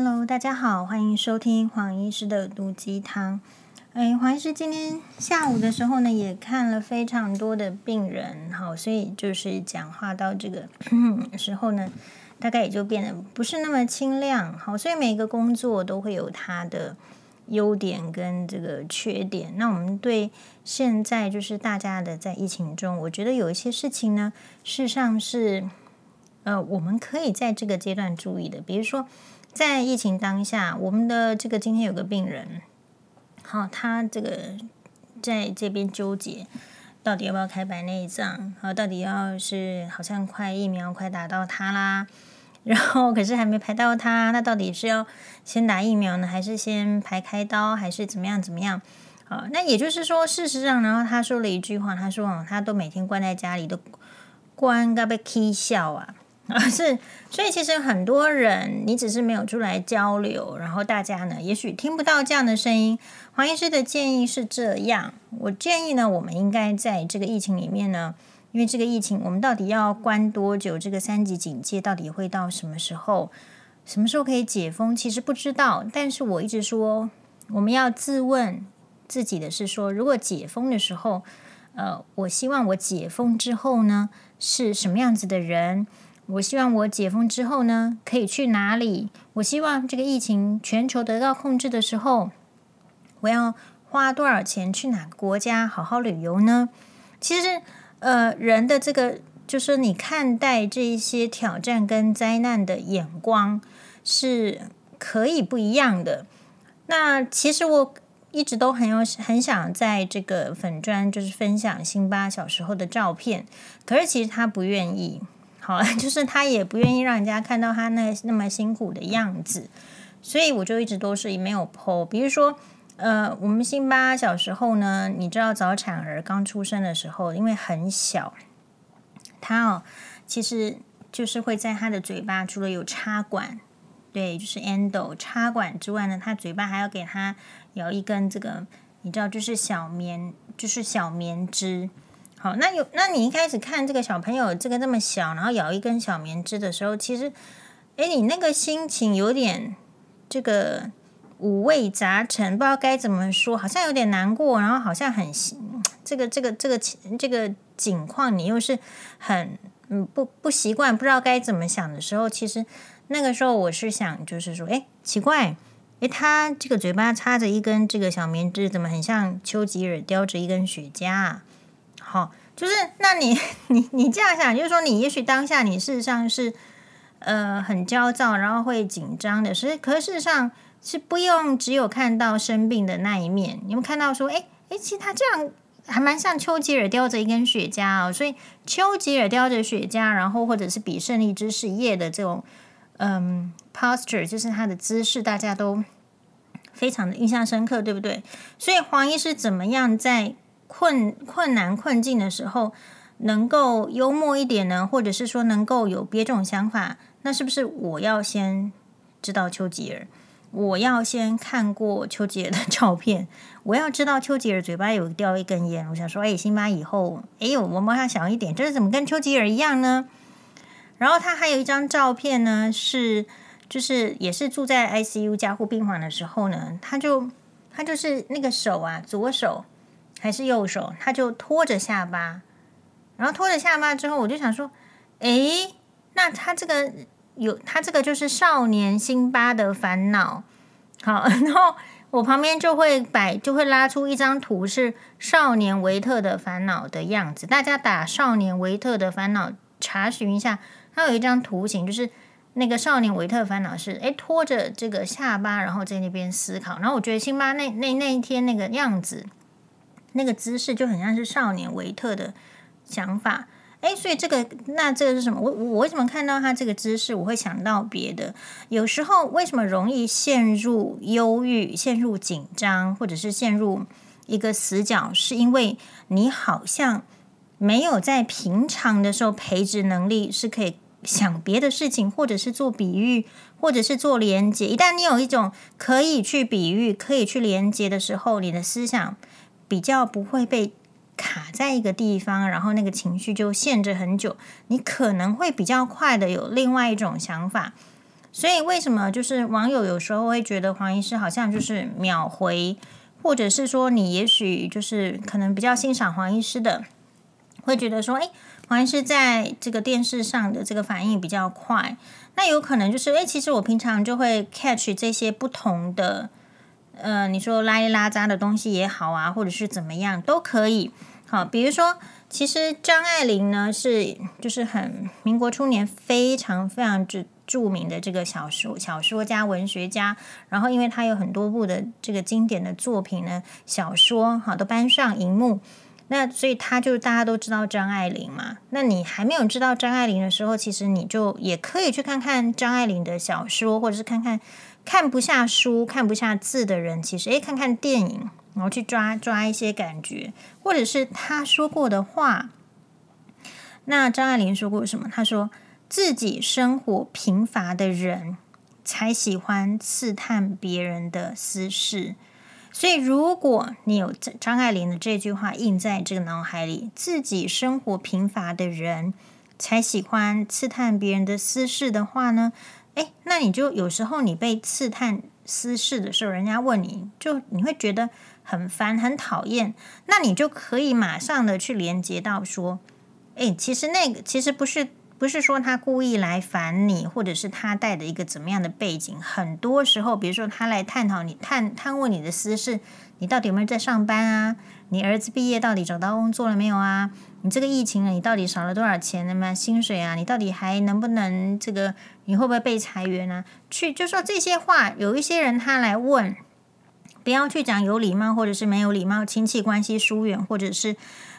Hello，大家好，欢迎收听黄医师的毒鸡汤。哎，黄医师今天下午的时候呢，也看了非常多的病人，好，所以就是讲话到这个 时候呢，大概也就变得不是那么清亮。好，所以每个工作都会有它的优点跟这个缺点。那我们对现在就是大家的在疫情中，我觉得有一些事情呢，事实上是呃，我们可以在这个阶段注意的，比如说在疫情当下，我们的这个今天有个病人。好，他这个在这边纠结，到底要不要开白内障？好，到底要是好像快疫苗快打到他啦，然后可是还没排到他，那到底是要先打疫苗呢，还是先排开刀，还是怎么样怎么样？好，那也就是说，事实上，然后他说了一句话，他说：“哦他都每天关在家里，都关个被气笑啊。”啊，是，所以其实很多人，你只是没有出来交流，然后大家呢，也许听不到这样的声音。黄医师的建议是这样，我建议呢，我们应该在这个疫情里面呢，因为这个疫情，我们到底要关多久？这个三级警戒到底会到什么时候？什么时候可以解封？其实不知道。但是我一直说，我们要自问自己的是说，如果解封的时候，呃，我希望我解封之后呢，是什么样子的人？我希望我解封之后呢，可以去哪里？我希望这个疫情全球得到控制的时候，我要花多少钱去哪个国家好好旅游呢？其实，呃，人的这个就是你看待这一些挑战跟灾难的眼光是可以不一样的。那其实我一直都很有很想在这个粉专就是分享辛巴小时候的照片，可是其实他不愿意。好，就是他也不愿意让人家看到他那那么辛苦的样子，所以我就一直都是没有剖。比如说，呃，我们辛巴小时候呢，你知道早产儿刚出生的时候，因为很小，他哦，其实就是会在他的嘴巴除了有插管，对，就是 endo 插管之外呢，他嘴巴还要给他咬一根这个，你知道，就是小棉，就是小棉枝。好，那有，那你一开始看这个小朋友这个这么小，然后咬一根小棉枝的时候，其实，哎，你那个心情有点这个五味杂陈，不知道该怎么说，好像有点难过，然后好像很这个这个这个这个景况，你又是很嗯不不习惯，不知道该怎么想的时候，其实那个时候我是想，就是说，哎，奇怪，哎，他这个嘴巴插着一根这个小棉枝，怎么很像丘吉尔叼着一根雪茄啊？好，就是那你 你你这样想，就是说你也许当下你事实上是呃很焦躁，然后会紧张的，是可是事实上是不用只有看到生病的那一面，你们看到说，哎哎，其实他这样还蛮像丘吉尔叼着一根雪茄哦，所以丘吉尔叼着雪茄，然后或者是比胜利之誓夜的这种嗯 posture，就是他的姿势，大家都非常的印象深刻，对不对？所以黄医师怎么样在？困困难困境的时候，能够幽默一点呢，或者是说能够有别种想法，那是不是我要先知道丘吉尔？我要先看过丘吉尔的照片，我要知道丘吉尔嘴巴有叼一根烟。我想说，哎，辛巴以后，哎呦，我帮他想一点，这是怎么跟丘吉尔一样呢？然后他还有一张照片呢，是就是也是住在 ICU 加护病房的时候呢，他就他就是那个手啊，左手。还是右手，他就拖着下巴，然后拖着下巴之后，我就想说，诶，那他这个有他这个就是少年辛巴的烦恼，好，然后我旁边就会摆，就会拉出一张图，是少年维特的烦恼的样子。大家打少年维特的烦恼，查询一下，它有一张图形，就是那个少年维特烦恼是，诶，拖着这个下巴，然后在那边思考。然后我觉得辛巴那那那一天那个样子。那个姿势就很像是少年维特的想法，诶，所以这个那这个是什么？我我为什么看到他这个姿势，我会想到别的？有时候为什么容易陷入忧郁、陷入紧张，或者是陷入一个死角？是因为你好像没有在平常的时候培植能力，是可以想别的事情，或者是做比喻，或者是做连接。一旦你有一种可以去比喻、可以去连接的时候，你的思想。比较不会被卡在一个地方，然后那个情绪就限制很久。你可能会比较快的有另外一种想法，所以为什么就是网友有时候会觉得黄医师好像就是秒回，或者是说你也许就是可能比较欣赏黄医师的，会觉得说，哎，黄医师在这个电视上的这个反应比较快，那有可能就是，哎，其实我平常就会 catch 这些不同的，呃，你说拉一拉杂的东西也好啊，或者是怎么样都可以。好，比如说。其实张爱玲呢是就是很民国初年非常非常著著名的这个小说小说家文学家，然后因为她有很多部的这个经典的作品呢，小说好都搬上荧幕，那所以他就大家都知道张爱玲嘛。那你还没有知道张爱玲的时候，其实你就也可以去看看张爱玲的小说，或者是看看看不下书、看不下字的人，其实诶看看电影。然后去抓抓一些感觉，或者是他说过的话。那张爱玲说过什么？他说自己生活贫乏的人才喜欢刺探别人的私事。所以，如果你有张爱玲的这句话印在这个脑海里，自己生活贫乏的人才喜欢刺探别人的私事的话呢？诶，那你就有时候你被刺探私事的时候，人家问你就你会觉得。很烦，很讨厌，那你就可以马上的去连接到说，诶，其实那个其实不是不是说他故意来烦你，或者是他带的一个怎么样的背景。很多时候，比如说他来探讨你探探问你的私事，你到底有没有在上班啊？你儿子毕业到底找到工作了没有啊？你这个疫情了，你到底少了多少钱？那么薪水啊，你到底还能不能这个？你会不会被裁员啊？去就说这些话，有一些人他来问。不要去讲有礼貌或者是没有礼貌，亲戚关系疏远或者是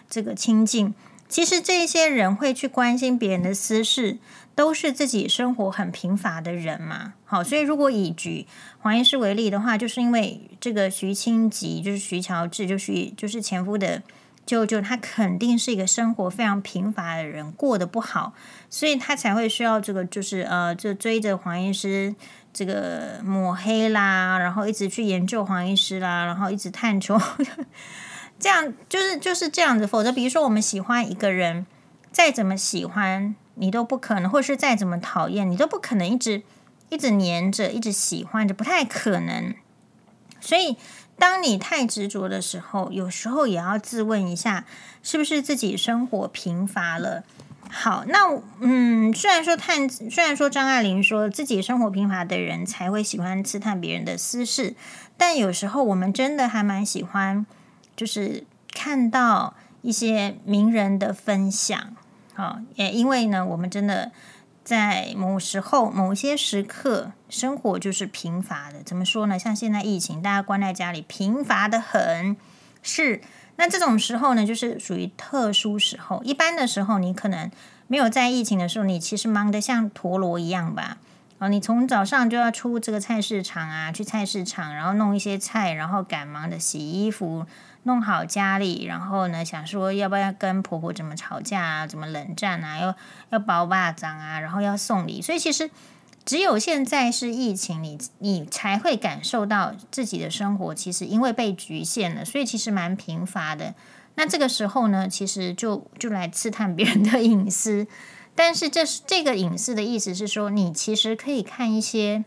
这个亲近。其实这些人会去关心别人的私事，都是自己生活很贫乏的人嘛。好，所以如果以举黄医师为例的话，就是因为这个徐清吉，就是徐乔治，就是就是前夫的舅舅，他肯定是一个生活非常贫乏的人，过得不好，所以他才会需要这个，就是呃，就追着黄医师。这个抹黑啦，然后一直去研究黄医师啦，然后一直探求，这样就是就是这样子。否则，比如说我们喜欢一个人，再怎么喜欢你都不可能，或是再怎么讨厌你都不可能一直一直黏着，一直喜欢着，不太可能。所以，当你太执着的时候，有时候也要自问一下，是不是自己生活贫乏了。好，那嗯，虽然说探，虽然说张爱玲说自己生活贫乏的人才会喜欢刺探别人的私事，但有时候我们真的还蛮喜欢，就是看到一些名人的分享，好，也因为呢，我们真的在某时候、某些时刻，生活就是贫乏的。怎么说呢？像现在疫情，大家关在家里，贫乏得很，是。那这种时候呢，就是属于特殊时候。一般的时候，你可能没有在疫情的时候，你其实忙得像陀螺一样吧？哦，你从早上就要出这个菜市场啊，去菜市场，然后弄一些菜，然后赶忙的洗衣服，弄好家里，然后呢，想说要不要跟婆婆怎么吵架啊，怎么冷战啊，要要包巴掌啊，然后要送礼。所以其实。只有现在是疫情，你你才会感受到自己的生活其实因为被局限了，所以其实蛮贫乏的。那这个时候呢，其实就就来刺探别人的隐私。但是这是这个隐私的意思是说，你其实可以看一些，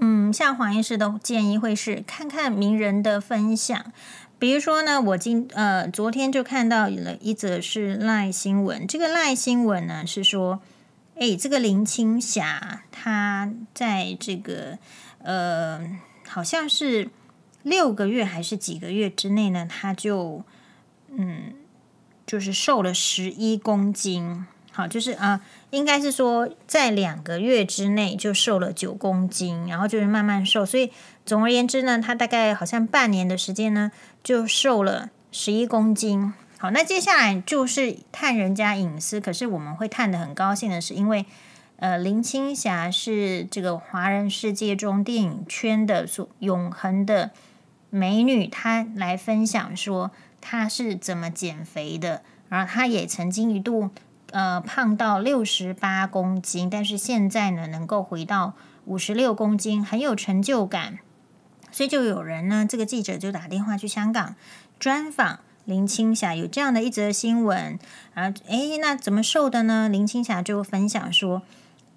嗯，像黄医师的建议会是看看名人的分享。比如说呢，我今呃昨天就看到了一则是赖新闻，这个赖新闻呢是说。哎，这个林青霞，她在这个呃，好像是六个月还是几个月之内呢，她就嗯，就是瘦了十一公斤。好，就是啊、应该是说在两个月之内就瘦了九公斤，然后就是慢慢瘦。所以总而言之呢，她大概好像半年的时间呢，就瘦了十一公斤。好，那接下来就是探人家隐私。可是我们会探得很高兴的是，因为呃，林青霞是这个华人世界中电影圈的所永恒的美女，她来分享说她是怎么减肥的。然后她也曾经一度呃胖到六十八公斤，但是现在呢能够回到五十六公斤，很有成就感。所以就有人呢，这个记者就打电话去香港专访。林青霞有这样的一则新闻，啊，诶，那怎么瘦的呢？林青霞就分享说，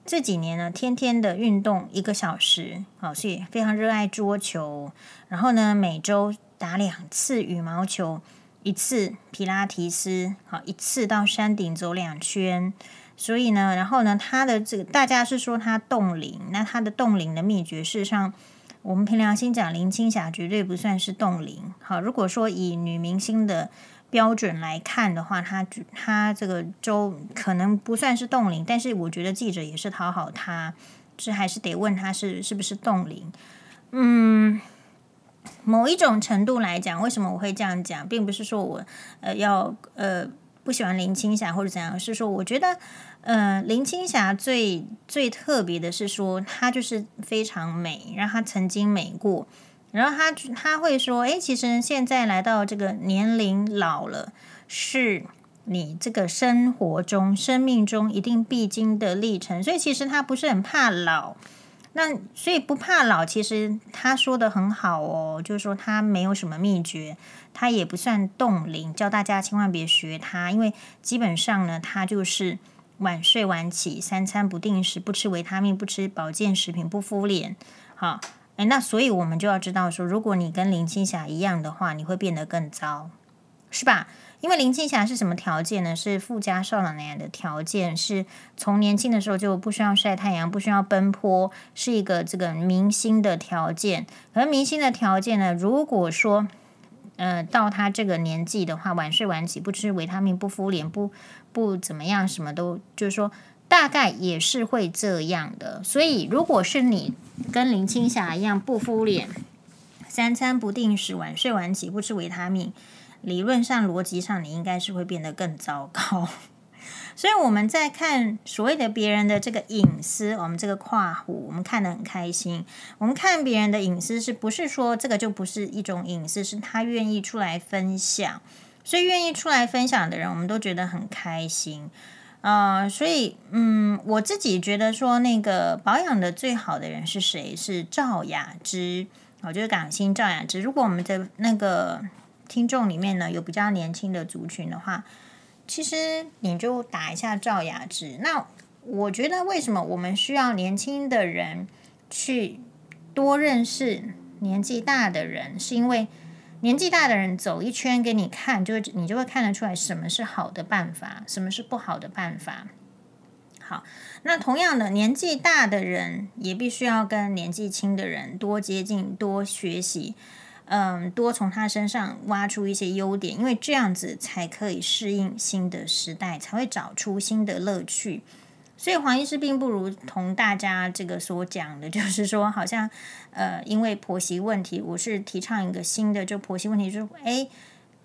这几年呢，天天的运动一个小时，好，所以非常热爱桌球。然后呢，每周打两次羽毛球，一次皮拉提斯，好，一次到山顶走两圈。所以呢，然后呢，他的这个大家是说他冻龄，那他的冻龄的秘诀，事实上，我们凭良心讲，林青霞绝对不算是冻龄。好，如果说以女明星的标准来看的话，她她这个周可能不算是冻龄，但是我觉得记者也是讨好她，这还是得问她是是不是冻龄。嗯，某一种程度来讲，为什么我会这样讲，并不是说我呃要呃不喜欢林青霞或者怎样，是说我觉得呃林青霞最最特别的是说她就是非常美，然后她曾经美过。然后她她会说：“哎，其实现在来到这个年龄老了，是你这个生活中、生命中一定必经的历程。所以其实她不是很怕老。那所以不怕老，其实他说的很好哦，就是说他没有什么秘诀，他也不算冻龄，叫大家千万别学他，因为基本上呢，他就是晚睡晚起，三餐不定时，不吃维他命，不吃保健食品，不敷脸，好。”诶，那所以我们就要知道说，如果你跟林青霞一样的话，你会变得更糟，是吧？因为林青霞是什么条件呢？是富家少奶奶的条件，是从年轻的时候就不需要晒太阳，不需要奔波，是一个这个明星的条件。而明星的条件呢，如果说呃到他这个年纪的话，晚睡晚起，不吃维他命，不敷脸，不不怎么样，什么都就是说。大概也是会这样的，所以如果是你跟林青霞一样不敷脸，三餐不定时，晚睡晚起，不吃维他命，理论上逻辑上你应该是会变得更糟糕。所以我们在看所谓的别人的这个隐私，我们这个跨湖，我们看得很开心。我们看别人的隐私，是不是说这个就不是一种隐私？是他愿意出来分享，所以愿意出来分享的人，我们都觉得很开心。啊、所以嗯，我自己觉得说，那个保养的最好的人是谁？是赵雅芝，我觉得港星赵雅芝。如果我们的那个听众里面呢，有比较年轻的族群的话，其实你就打一下赵雅芝。那我觉得为什么我们需要年轻的人去多认识年纪大的人，是因为。年纪大的人走一圈给你看，就你就会看得出来什么是好的办法，什么是不好的办法。好，那同样的年纪大的人也必须要跟年纪轻的人多接近、多学习，嗯，多从他身上挖出一些优点，因为这样子才可以适应新的时代，才会找出新的乐趣。所以黄医师并不如同大家这个所讲的，就是说好像呃，因为婆媳问题，我是提倡一个新的，就婆媳问题，就是哎，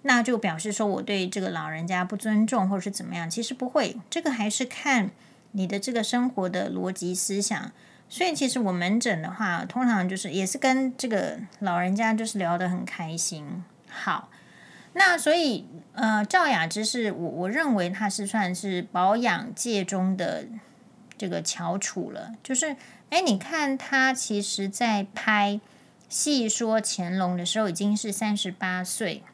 那就表示说我对这个老人家不尊重，或者是怎么样？其实不会，这个还是看你的这个生活的逻辑思想。所以其实我门诊的话，通常就是也是跟这个老人家就是聊得很开心。好，那所以呃，赵雅芝是我我认为她是算是保养界中的。这个翘楚了，就是哎，你看她其实，在拍《戏说乾隆》的时候，已经是三十八岁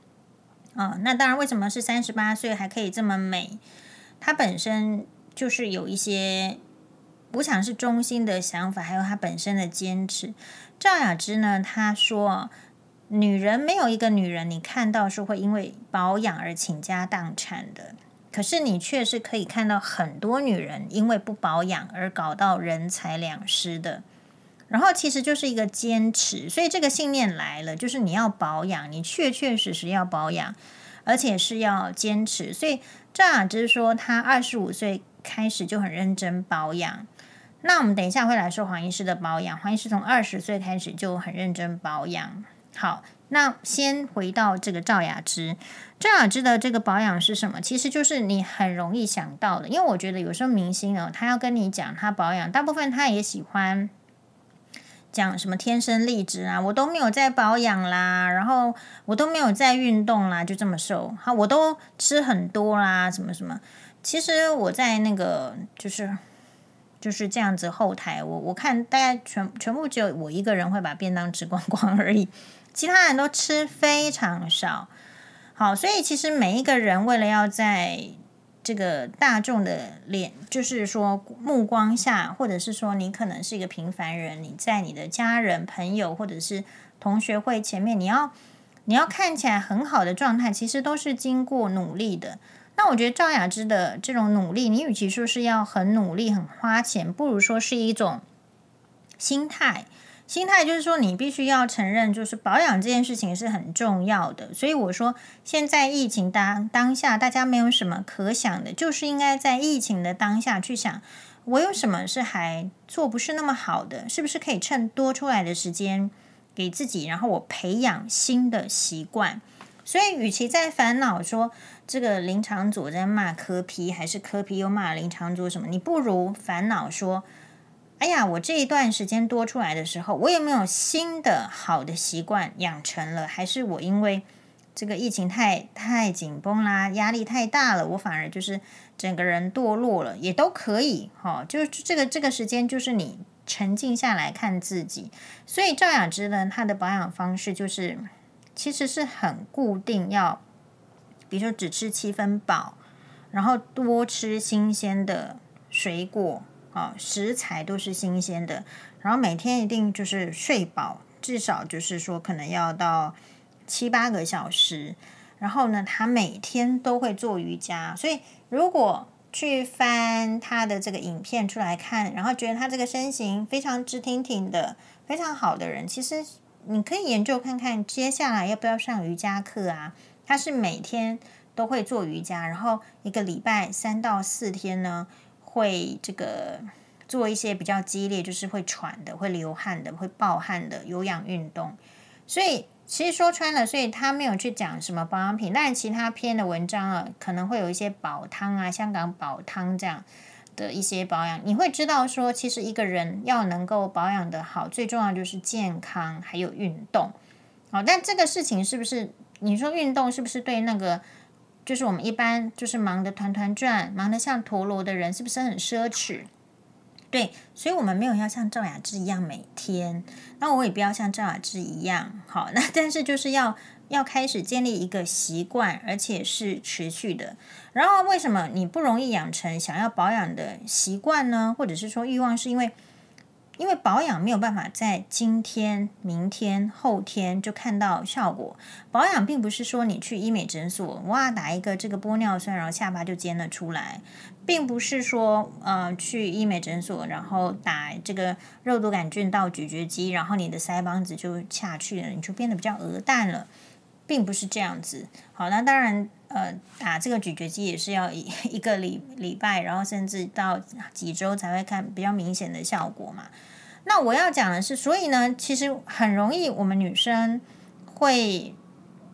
啊。那当然，为什么是三十八岁还可以这么美？她本身就是有一些，我想是中心的想法，还有他本身的坚持。赵雅芝呢，她说，女人没有一个女人，你看到是会因为保养而倾家荡产的。可是你却是可以看到很多女人因为不保养而搞到人财两失的，然后其实就是一个坚持，所以这个信念来了，就是你要保养，你确确实实要保养，而且是要坚持。所以赵雅芝说，她二十五岁开始就很认真保养。那我们等一下会来说黄医师的保养，黄医师从二十岁开始就很认真保养。好。那先回到这个赵雅芝，赵雅芝的这个保养是什么？其实就是你很容易想到的，因为我觉得有时候明星哦，他要跟你讲他保养，大部分他也喜欢讲什么天生丽质啊，我都没有在保养啦，然后我都没有在运动啦，就这么瘦，好，我都吃很多啦，什么什么。其实我在那个就是就是这样子后台，我我看大概全全部只有我一个人会把便当吃光光而已。其他人都吃非常少，好，所以其实每一个人为了要在这个大众的脸，就是说目光下，或者是说你可能是一个平凡人，你在你的家人、朋友或者是同学会前面，你要你要看起来很好的状态，其实都是经过努力的。那我觉得赵雅芝的这种努力，你与其说是要很努力、很花钱，不如说是一种心态。心态就是说，你必须要承认，就是保养这件事情是很重要的。所以我说，现在疫情当当下，大家没有什么可想的，就是应该在疫情的当下去想，我有什么是还做不是那么好的，是不是可以趁多出来的时间给自己，然后我培养新的习惯。所以，与其在烦恼说这个林长组在骂柯 P，还是柯 P 又骂林长组什么，你不如烦恼说。哎呀，我这一段时间多出来的时候，我有没有新的好的习惯养成了？还是我因为这个疫情太太紧绷啦，压力太大了，我反而就是整个人堕落了，也都可以哈、哦。就这个这个时间，就是你沉静下来看自己。所以赵雅芝呢，她的保养方式就是其实是很固定要，比如说只吃七分饱，然后多吃新鲜的水果。啊，食材都是新鲜的，然后每天一定就是睡饱，至少就是说可能要到七八个小时。然后呢，他每天都会做瑜伽，所以如果去翻他的这个影片出来看，然后觉得他这个身形非常直挺挺的，非常好的人，其实你可以研究看看，接下来要不要上瑜伽课啊？他是每天都会做瑜伽，然后一个礼拜三到四天呢。会这个做一些比较激烈，就是会喘的、会流汗的、会暴汗的有氧运动。所以其实说穿了，所以他没有去讲什么保养品，但其他篇的文章啊，可能会有一些煲汤啊、香港煲汤这样的一些保养。你会知道说，其实一个人要能够保养得好，最重要就是健康还有运动。好，但这个事情是不是你说运动是不是对那个？就是我们一般就是忙得团团转，忙得像陀螺的人，是不是很奢侈？对，所以我们没有要像赵雅芝一样每天，那我也不要像赵雅芝一样，好，那 但是就是要要开始建立一个习惯，而且是持续的。然后为什么你不容易养成想要保养的习惯呢？或者是说欲望，是因为？因为保养没有办法在今天、明天、后天就看到效果。保养并不是说你去医美诊所，哇，打一个这个玻尿酸，然后下巴就尖了出来，并不是说呃去医美诊所，然后打这个肉毒杆菌到咀嚼肌，然后你的腮帮子就下去了，你就变得比较鹅蛋了，并不是这样子。好，那当然。呃，打这个咀嚼肌也是要一 一个礼礼拜，然后甚至到几周才会看比较明显的效果嘛。那我要讲的是，所以呢，其实很容易，我们女生会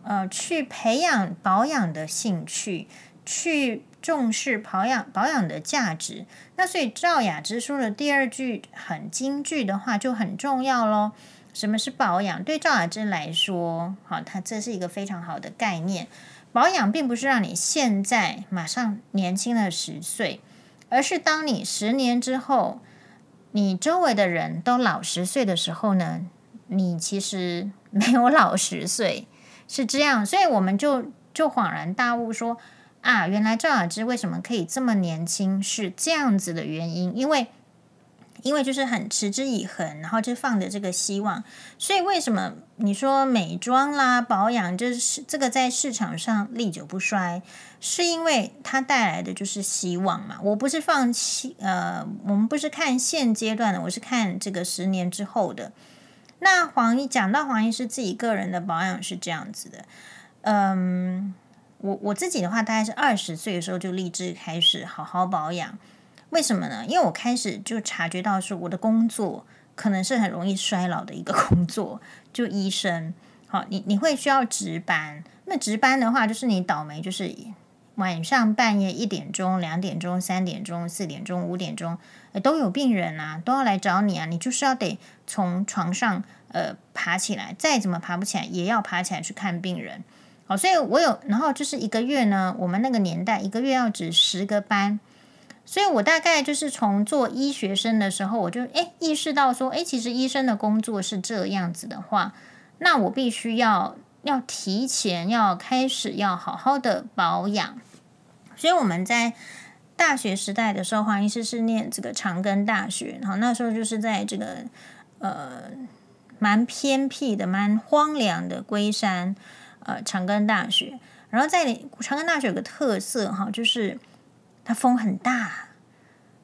呃去培养保养的兴趣，去重视保养保养的价值。那所以赵雅芝说的第二句很金句的话就很重要喽。什么是保养？对赵雅芝来说，好，它这是一个非常好的概念。保养并不是让你现在马上年轻了十岁，而是当你十年之后，你周围的人都老十岁的时候呢，你其实没有老十岁，是这样。所以我们就就恍然大悟说啊，原来赵雅芝为什么可以这么年轻，是这样子的原因，因为。因为就是很持之以恒，然后就放着这个希望，所以为什么你说美妆啦、保养，就是这个在市场上历久不衰，是因为它带来的就是希望嘛。我不是放弃，呃，我们不是看现阶段的，我是看这个十年之后的。那黄医讲到黄医师自己个人的保养是这样子的，嗯，我我自己的话，大概是二十岁的时候就立志开始好好保养。为什么呢？因为我开始就察觉到说，我的工作可能是很容易衰老的一个 工作，就医生。好，你你会需要值班。那值班的话，就是你倒霉，就是晚上半夜一点钟、两点钟、三点钟、四点钟、五点钟，都有病人啊，都要来找你啊。你就是要得从床上呃爬起来，再怎么爬不起来，也要爬起来去看病人。好，所以我有，然后就是一个月呢，我们那个年代一个月要值十个班。所以我大概就是从做医学生的时候，我就诶意识到说，诶其实医生的工作是这样子的话，那我必须要要提前要开始要好好的保养。所以我们在大学时代的时候，黄医师是念这个长庚大学，然后那时候就是在这个呃蛮偏僻的、蛮荒凉的龟山呃长庚大学。然后在长庚大学有个特色哈，就是它风很大，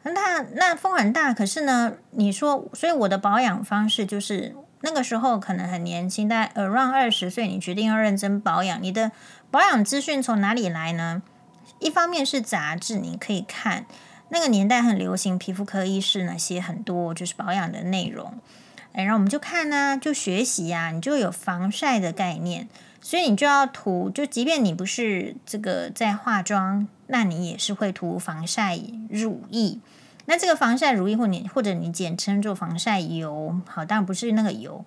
那那风很大，可是呢，你说，所以我的保养方式就是那个时候可能很年轻，大概 around 二十岁，你决定要认真保养，你的保养资讯从哪里来呢？一方面是杂志，你可以看那个年代很流行，皮肤科医师呢写很多就是保养的内容，哎，然后我们就看呢、就学习呀、你就有防晒的概念。所以你就要涂，就即便你不是这个在化妆，那你也是会涂防晒乳液。那这个防晒乳液或你或者你简称做防晒油，好，当然不是那个油，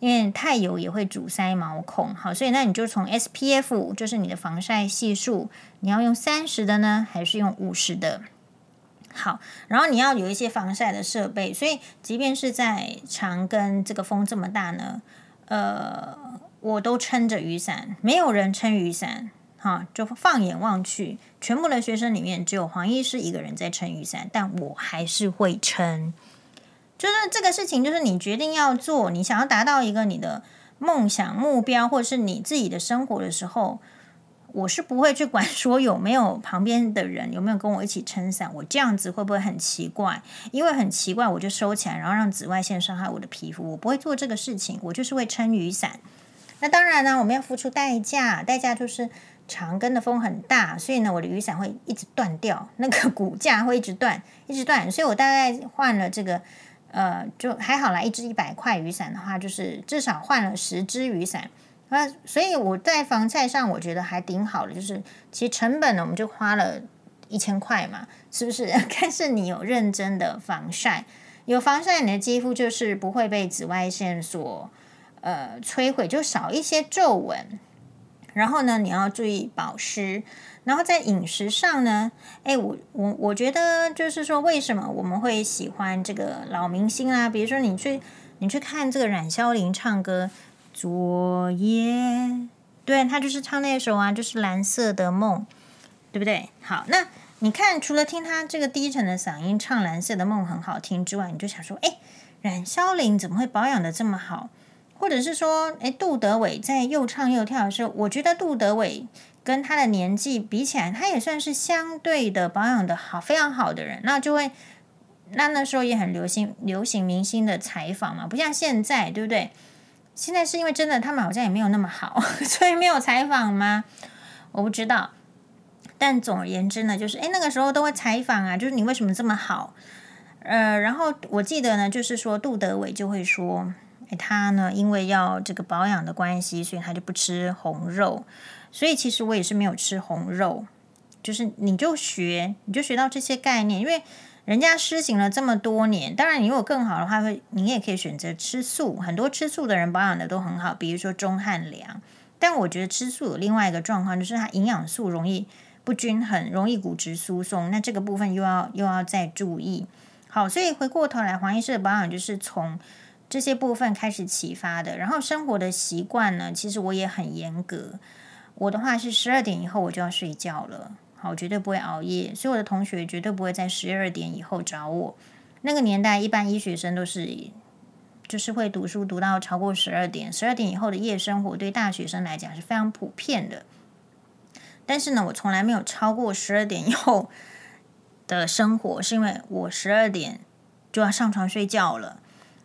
因为太油也会阻塞毛孔。好，所以那你就从 SPF，就是你的防晒系数，你要用三十的呢，还是用五十的？好，然后你要有一些防晒的设备。所以即便是在长跟这个风这么大呢，呃。我都撑着雨伞，没有人撑雨伞，哈，就放眼望去，全部的学生里面只有黄医师一个人在撑雨伞，但我还是会撑。就是这个事情，就是你决定要做，你想要达到一个你的梦想目标，或者是你自己的生活的时候，我是不会去管说有没有旁边的人有没有跟我一起撑伞，我这样子会不会很奇怪？因为很奇怪，我就收起来，然后让紫外线伤害我的皮肤，我不会做这个事情，我就是会撑雨伞。那当然呢，我们要付出代价，代价就是长根的风很大，所以呢，我的雨伞会一直断掉，那个骨架会一直断，一直断，所以我大概换了这个，呃，就还好啦，一支一百块雨伞的话，就是至少换了十支雨伞，啊，所以我在防晒上我觉得还挺好的，就是其实成本呢，我们就花了一千块嘛，是不是？但是你有认真的防晒，有防晒，你的肌肤就是不会被紫外线所。呃，摧毁就少一些皱纹，然后呢，你要注意保湿，然后在饮食上呢，哎，我我我觉得就是说，为什么我们会喜欢这个老明星啊？比如说你去你去看这个冉肖玲唱歌，昨夜，对，他就是唱那首啊，就是蓝色的梦，对不对？好，那你看，除了听他这个低沉的嗓音唱蓝色的梦很好听之外，你就想说，哎，冉肖玲怎么会保养的这么好？或者是说，诶，杜德伟在又唱又跳的时候，我觉得杜德伟跟他的年纪比起来，他也算是相对的保养的好，非常好的人。那就会，那那时候也很流行流行明星的采访嘛，不像现在，对不对？现在是因为真的他们好像也没有那么好，所以没有采访吗？我不知道。但总而言之呢，就是诶，那个时候都会采访啊，就是你为什么这么好？呃，然后我记得呢，就是说杜德伟就会说。他呢，因为要这个保养的关系，所以他就不吃红肉。所以其实我也是没有吃红肉。就是你就学，你就学到这些概念，因为人家施行了这么多年。当然，你如果更好的话，会你也可以选择吃素。很多吃素的人保养的都很好，比如说钟汉良。但我觉得吃素有另外一个状况，就是它营养素容易不均衡，容易骨质疏松。那这个部分又要又要再注意。好，所以回过头来，黄医师的保养就是从。这些部分开始启发的，然后生活的习惯呢，其实我也很严格。我的话是十二点以后我就要睡觉了，好，我绝对不会熬夜。所以我的同学绝对不会在十二点以后找我。那个年代，一般医学生都是就是会读书读到超过十二点，十二点以后的夜生活对大学生来讲是非常普遍的。但是呢，我从来没有超过十二点以后的生活，是因为我十二点就要上床睡觉了。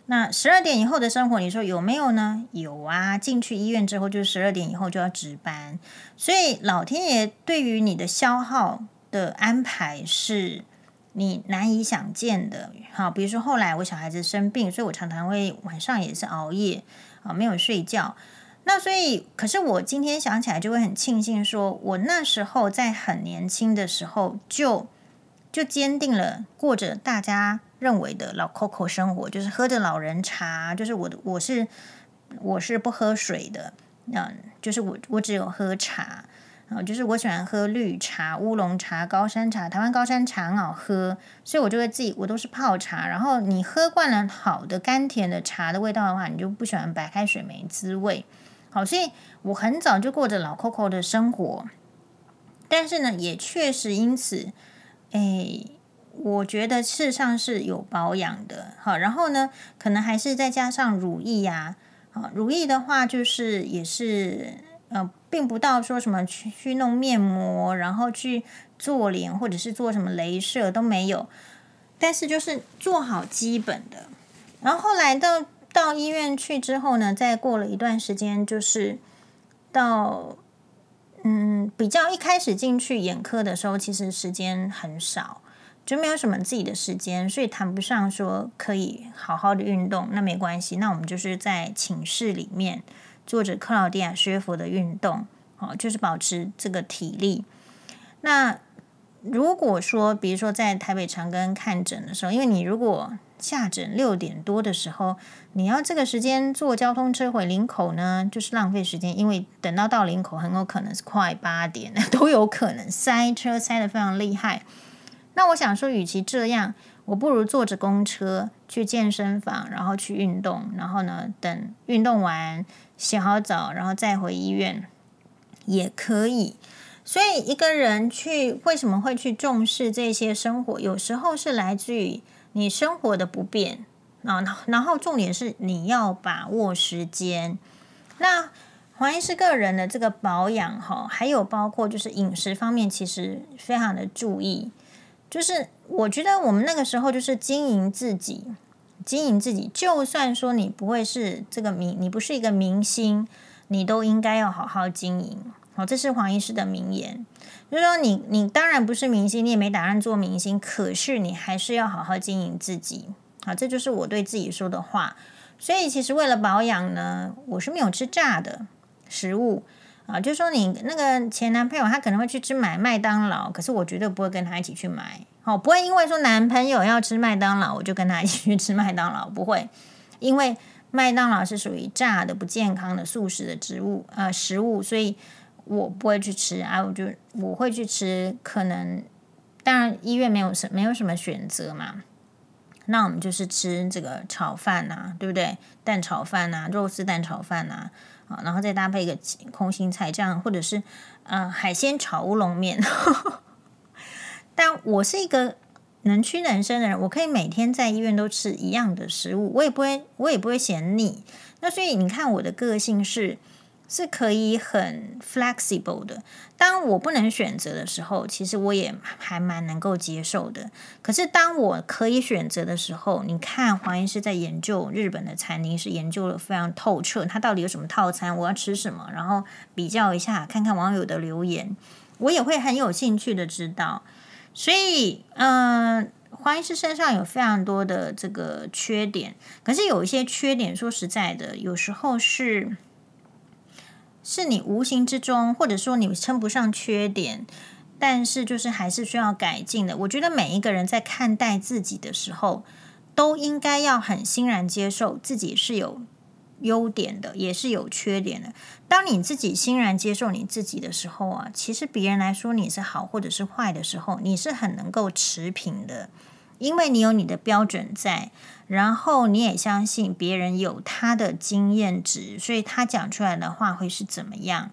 那十二点以后的生活，你说有没有呢？有啊，进去医院之后，就十二点以后就要值班，所以老天爷对于你的消耗的安排是你难以想见的。好，比如说后来我小孩子生病，所以我常常会晚上也是熬夜啊，没有睡觉。那所以，可是我今天想起来就会很庆幸，说我那时候在很年轻的时候就就坚定了过着大家。认为的老 Coco 生活就是喝着老人茶，就是我我是我是不喝水的，嗯，就是我我只有喝茶，啊，就是我喜欢喝绿茶、乌龙茶、高山茶，台湾高山茶很好喝，所以我就会自己我都是泡茶。然后你喝惯了好的甘甜的茶的味道的话，你就不喜欢白开水没滋味。好，所以我很早就过着老 Coco 的生活。但是呢，也确实因此，哎，我觉得事实上是有保养的。好，然后呢，可能还是再加上乳液呀。好，乳液的话就是也是呃，并不到说什么去去弄面膜，然后去做脸或者是做什么镭射都没有。但是就是做好基本的。然后后来到到医院去之后呢，再过了一段时间，就是到嗯比较一开始进去眼科的时候，其实时间很少，就没有什么自己的时间，所以谈不上说可以好好的运动。那没关系，那我们就是在寝室里面做着克劳迪亚薛佛的运动，哦，就是保持这个体力。那如果说，比如说在台北长庚看诊的时候，因为你如果下诊六点多的时候，你要这个时间坐交通车回林口呢，就是浪费时间。因为等到到林口，很有可能是快八点，都有可能塞车塞得非常厉害。那我想说，与其这样，我不如坐着公车去健身房，然后去运动，然后呢，等运动完洗好澡，然后再回医院也可以。所以一个人去为什么会去重视这些生活？有时候是来自于。你生活的不便啊，然后重点是你要把握时间。那黄医师个人的这个保养哈，还有包括就是饮食方面，其实非常的注意。就是我觉得我们那个时候就是经营自己，经营自己。就算说你不会是这个明，你不是一个明星，你都应该要好好经营。好，这是黄医师的名言。就是说你，你当然不是明星，你也没打算做明星，可是你还是要好好经营自己。好，这就是我对自己说的话。所以，其实为了保养呢，我是没有吃炸的食物啊。就是说，你那个前男朋友他可能会去吃买麦当劳，可是我绝对不会跟他一起去买。好，不会因为说男朋友要吃麦当劳，我就跟他一起去吃麦当劳，不会，因为麦当劳是属于炸的、不健康的素食的植物呃食物，所以。我不会去吃啊，我就我会去吃，可能当然医院没有什没有什么选择嘛，那我们就是吃这个炒饭呐、啊，对不对？蛋炒饭呐、啊，肉丝蛋炒饭呐，啊，然后再搭配一个空心菜这样，或者是、呃、海鲜炒乌龙面。但我是一个能屈能伸的人，我可以每天在医院都吃一样的食物，我也不会我也不会嫌腻。那所以你看我的个性是。是可以很 flexible 的。当我不能选择的时候，其实我也还蛮能够接受的。可是当我可以选择的时候，你看黄医师在研究日本的餐厅，是研究的非常透彻。他到底有什么套餐？我要吃什么？然后比较一下，看看网友的留言，我也会很有兴趣的知道。所以，嗯、黄医师身上有非常多的这个缺点，可是有一些缺点，说实在的，有时候是。是你无形之中，或者说你称不上缺点，但是就是还是需要改进的。我觉得每一个人在看待自己的时候，都应该要很欣然接受自己是有优点的，也是有缺点的。当你自己欣然接受你自己的时候啊，其实别人来说你是好或者是坏的时候，你是很能够持平的。因为你有你的标准在，然后你也相信别人有他的经验值，所以他讲出来的话会是怎么样？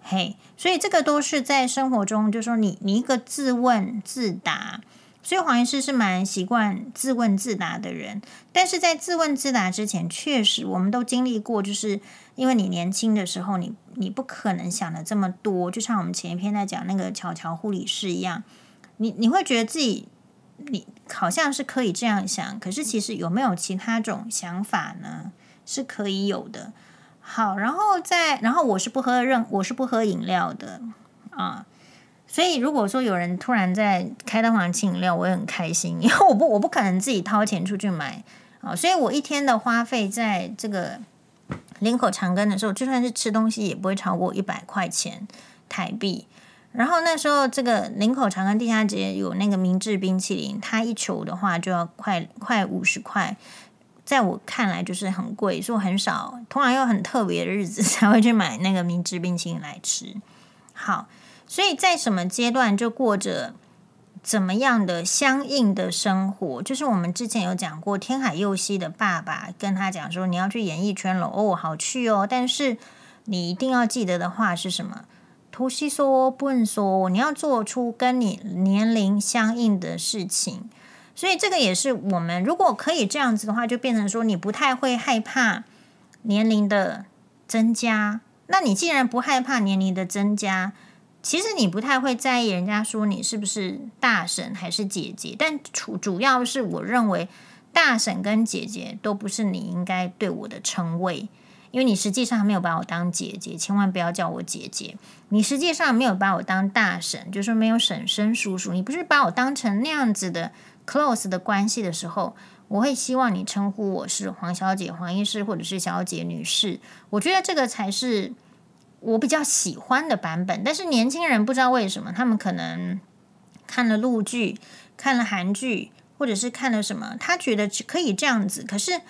嘿，所以这个都是在生活中，就说你你一个自问自答，所以黄医师是蛮习惯自问自答的人。但是在自问自答之前，确实我们都经历过，就是因为你年轻的时候，你你不可能想的这么多，就像我们前一篇在讲那个乔乔护理师一样，你你会觉得自己。你好像是可以这样想，可是其实有没有其他种想法呢？是可以有的。好，然后再，然后我是不喝任，我是不喝饮料的啊。所以如果说有人突然在开单房请饮料，我也很开心，因 为我不我不可能自己掏钱出去买啊。所以我一天的花费在这个领口长根的时候，就算是吃东西，也不会超过一百块钱台币。然后那时候，这个林口长庚地下街有那个明治冰淇淋，它一球的话就要快快五十块，在我看来就是很贵，所以我很少，通常又很特别的日子 才会去买那个明治冰淇淋来吃。好，所以在什么阶段就过着怎么样的相应的生活，就是我们之前有讲过，天海佑希的爸爸跟他讲说，你要去演艺圈了，哦，好去哦，但是你一定要记得的话是什么？年相分数，你要做出跟你年龄相应的事情。所以这个也是我们如果可以这样子的话，就变成说你不太会害怕年龄的增加。那你既然不害怕年龄的增加，其实你不太会在意人家说你是不是大婶还是姐姐。但主主要是我认为大婶跟姐姐都不是你应该对我的称谓，因为你实际上没有把我当姐姐，千万不要叫我姐姐。你实际上没有把我当大婶，就是没有婶婶叔叔，你不是把我当成那样子的 close 的关系的时候。我会希望你称呼我是黄小姐、黄医师，或者是小姐、女士。我觉得这个才是我比较喜欢的版本。但是年轻人不知道为什么，他们可能看了陆剧、看了韩剧，或者是看了什么，他觉得可以这样子。可是，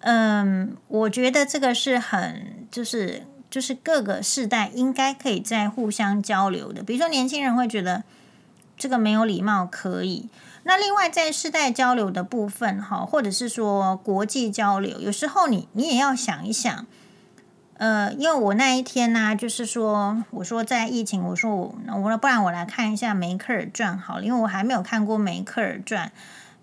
嗯，我觉得这个是很就是就是各个世代应该可以再互相交流的。比如说，年轻人会觉得这个没有礼貌，可以。那另外在世代交流的部分，哈，或者是说国际交流，有时候你你也要想一想，呃，因为我那一天呢、就是说，我说在疫情，我说我，我说不然我来看一下梅克尔传好了，因为我还没有看过梅克尔传，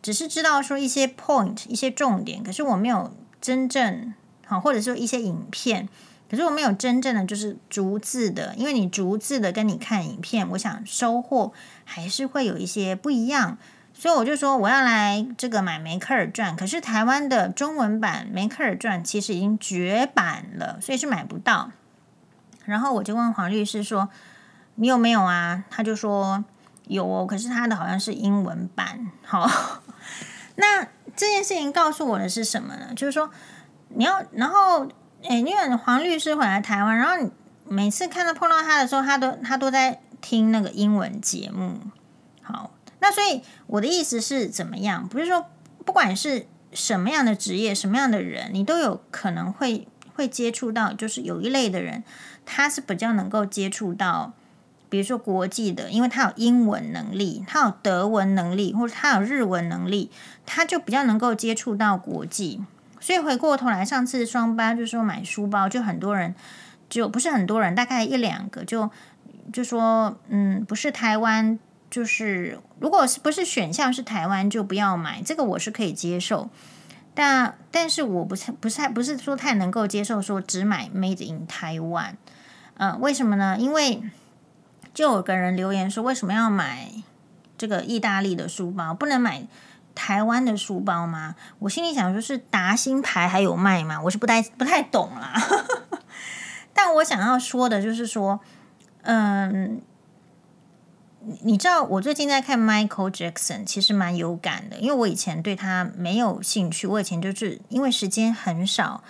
只是知道说一些 point 一些重点，可是我没有真正好，或者说一些影片，可是我没有真正的就是逐字的，因为你逐字的跟你看影片，我想收获还是会有一些不一样。所以我就说我要来这个买梅克尔传，可是台湾的中文版梅克尔传其实已经绝版了，所以是买不到。然后我就问黄律师说：“你有没有啊？”他就说：“有哦，可是他的好像是英文版。”好，那这件事情告诉我的是什么呢？就是说你要，然后诶，因为黄律师回来台湾，然后每次看到碰到他的时候，他都他都在听那个英文节目。好。那所以我的意思是怎么样？不是说不管是什么样的职业、什么样的人，你都有可能会会接触到。就是有一类的人，他是比较能够接触到，比如说国际的，因为他有英文能力，他有德文能力，或者他有日文能力，他就比较能够接触到国际。所以回过头来，上次双八就说买书包，就很多人就不是很多人，大概一两个就就说嗯，不是台湾。就是，如果是不是选项是台湾，就不要买。这个我是可以接受，但但是我不是不是不是说太能够接受说只买 Made in Taiwan。嗯，为什么呢？因为就有个人留言说，为什么要买这个意大利的书包，不能买台湾的书包吗？我心里想说，是达新牌还有卖吗？我是不太不太懂啦。但我想要说的就是说，嗯。你知道我最近在看 Michael Jackson，其实蛮有感的，因为我以前对他没有兴趣，我以前就是因为时间很少，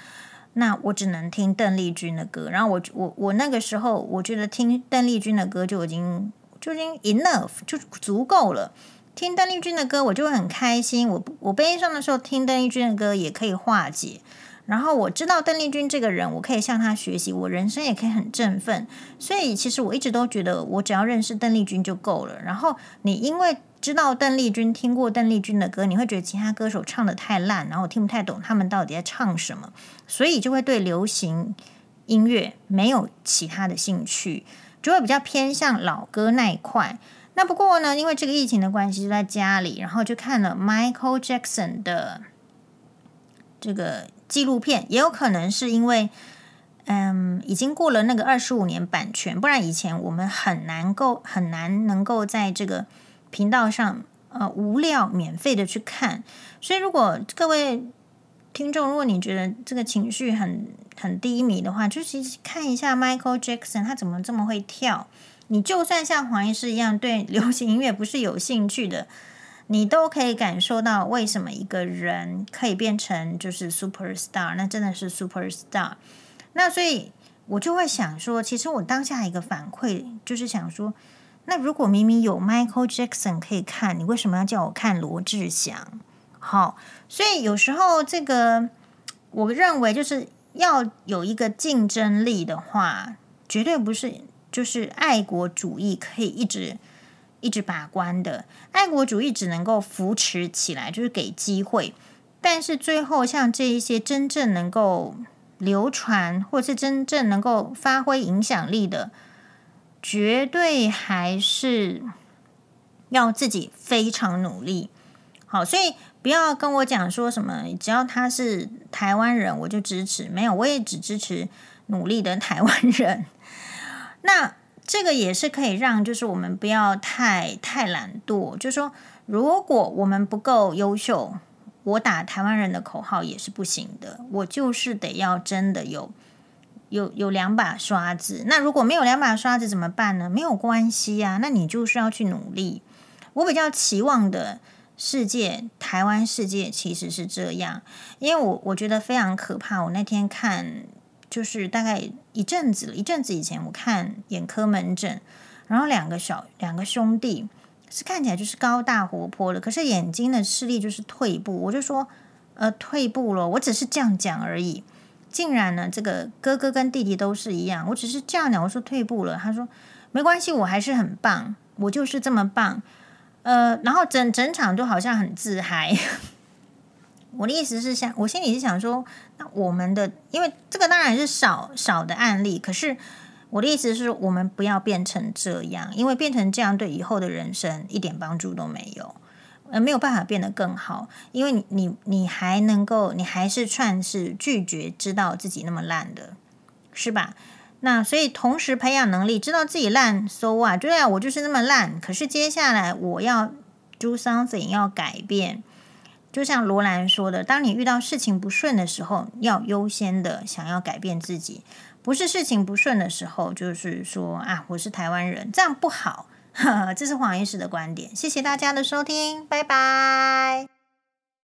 那我只能听邓丽君的歌，然后我我我那个时候我觉得听邓丽君的歌就已经就已经 enough 就足够了，听邓丽君的歌我就会很开心，我我悲伤的时候听邓丽君的歌也可以化解。然后我知道邓丽君这个人，我可以向她学习，我人生也可以很振奋。所以其实我一直都觉得，我只要认识邓丽君就够了。然后你因为知道邓丽君，听过邓丽君的歌，你会觉得其他歌手唱得太烂，然后听不太懂他们到底在唱什么，所以就会对流行音乐没有其他的兴趣，就会比较偏向老歌那一块。那不过呢，因为这个疫情的关系，就在家里，然后就看了 Michael Jackson 的这个。纪录片也有可能是因为，嗯，已经过了那个二十五年版权，不然以前我们很难够很难能够在这个频道上呃无料免费的去看。所以，如果各位听众，如果你觉得这个情绪很很低迷的话，就其实看一下 Michael Jackson 他怎么这么会跳。你就算像黄医师一样对流行音乐不是有兴趣的。你都可以感受到为什么一个人可以变成就是 superstar，那真的是 superstar。那所以我就会想说，其实我当下一个反馈就是想说，那如果明明有 Michael Jackson 可以看，你为什么要叫我看罗志祥？好，所以有时候这个我认为就是要有一个竞争力的话，绝对不是就是爱国主义可以一直。一直把关的爱国主义只能够扶持起来，就是给机会。但是最后，像这一些真正能够流传，或是真正能够发挥影响力的，绝对还是要自己非常努力。好，所以不要跟我讲说什么，只要他是台湾人，我就支持。没有，我也只支持努力的台湾人。那这个也是可以让，就是我们不要太太懒惰。就是说，如果我们不够优秀，我打台湾人的口号也是不行的。我就是得要真的有有有两把刷子。那如果没有两把刷子怎么办呢？没有关系呀，那你就是要去努力。我比较期望的。世界，台湾世界其实是这样，因为我我觉得非常可怕。我那天看，就是大概一阵子，一阵子以前，我看眼科门诊，然后两个小两个兄弟是看起来就是高大活泼的，可是眼睛的视力就是退步。我就说，呃，退步了，我只是这样讲而已。竟然呢，这个哥哥跟弟弟都是一样，我只是这样讲，我说退步了，他说没关系，我还是很棒，我就是这么棒。呃，然后整整场就好像很自嗨。我的意思是想，我心里是想说，那我们的，因为这个当然是少少的案例，可是我的意思是我们不要变成这样，因为变成这样对以后的人生一点帮助都没有，呃，没有办法变得更好，因为你你你还能够，你还是算是拒绝知道自己那么烂的，是吧？那所以同时培养能力，知道自己烂，so what？对啊，我就是那么烂。可是接下来我要 do something，要改变。就像罗兰说的，当你遇到事情不顺的时候，要优先的想要改变自己。不是事情不顺的时候，就是说啊，我是台湾人，这样不好。呵呵，这是黄医师的观点。谢谢大家的收听，拜拜。